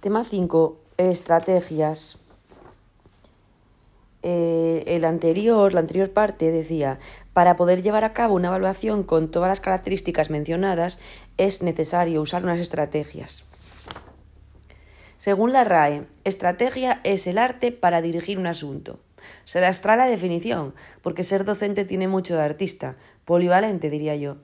Tema 5. Estrategias. Eh, el anterior, la anterior parte decía, para poder llevar a cabo una evaluación con todas las características mencionadas es necesario usar unas estrategias. Según la RAE, estrategia es el arte para dirigir un asunto. Se la extrae la definición, porque ser docente tiene mucho de artista, polivalente diría yo.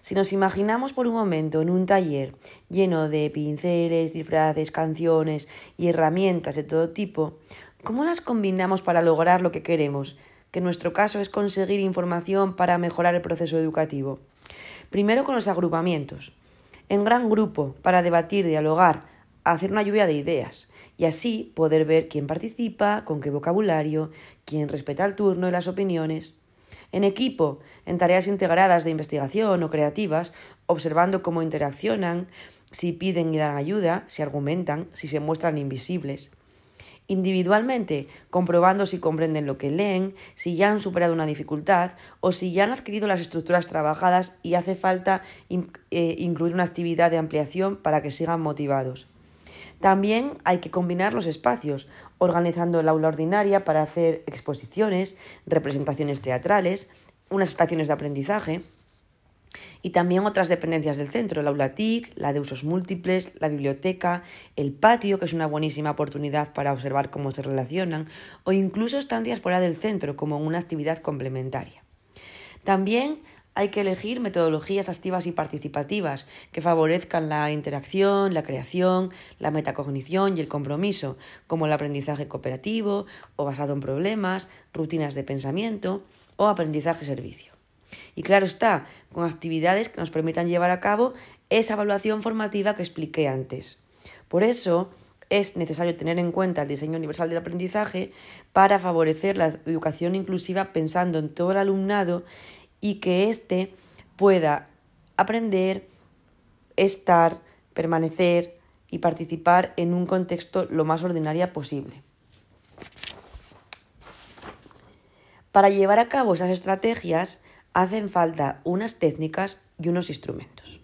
Si nos imaginamos por un momento en un taller lleno de pinceles, disfraces, canciones y herramientas de todo tipo, ¿cómo las combinamos para lograr lo que queremos? Que en nuestro caso es conseguir información para mejorar el proceso educativo. Primero con los agrupamientos. En gran grupo, para debatir, dialogar, hacer una lluvia de ideas y así poder ver quién participa, con qué vocabulario, quién respeta el turno y las opiniones. En equipo, en tareas integradas de investigación o creativas, observando cómo interaccionan, si piden y dan ayuda, si argumentan, si se muestran invisibles. Individualmente, comprobando si comprenden lo que leen, si ya han superado una dificultad o si ya han adquirido las estructuras trabajadas y hace falta eh, incluir una actividad de ampliación para que sigan motivados. También hay que combinar los espacios, organizando el aula ordinaria para hacer exposiciones, representaciones teatrales, unas estaciones de aprendizaje y también otras dependencias del centro, el aula TIC, la de usos múltiples, la biblioteca, el patio, que es una buenísima oportunidad para observar cómo se relacionan, o incluso estancias fuera del centro como una actividad complementaria. También hay que elegir metodologías activas y participativas que favorezcan la interacción, la creación, la metacognición y el compromiso, como el aprendizaje cooperativo o basado en problemas, rutinas de pensamiento o aprendizaje-servicio. Y claro está, con actividades que nos permitan llevar a cabo esa evaluación formativa que expliqué antes. Por eso, es necesario tener en cuenta el diseño universal del aprendizaje para favorecer la educación inclusiva pensando en todo el alumnado y que éste pueda aprender, estar, permanecer y participar en un contexto lo más ordinario posible. Para llevar a cabo esas estrategias hacen falta unas técnicas y unos instrumentos.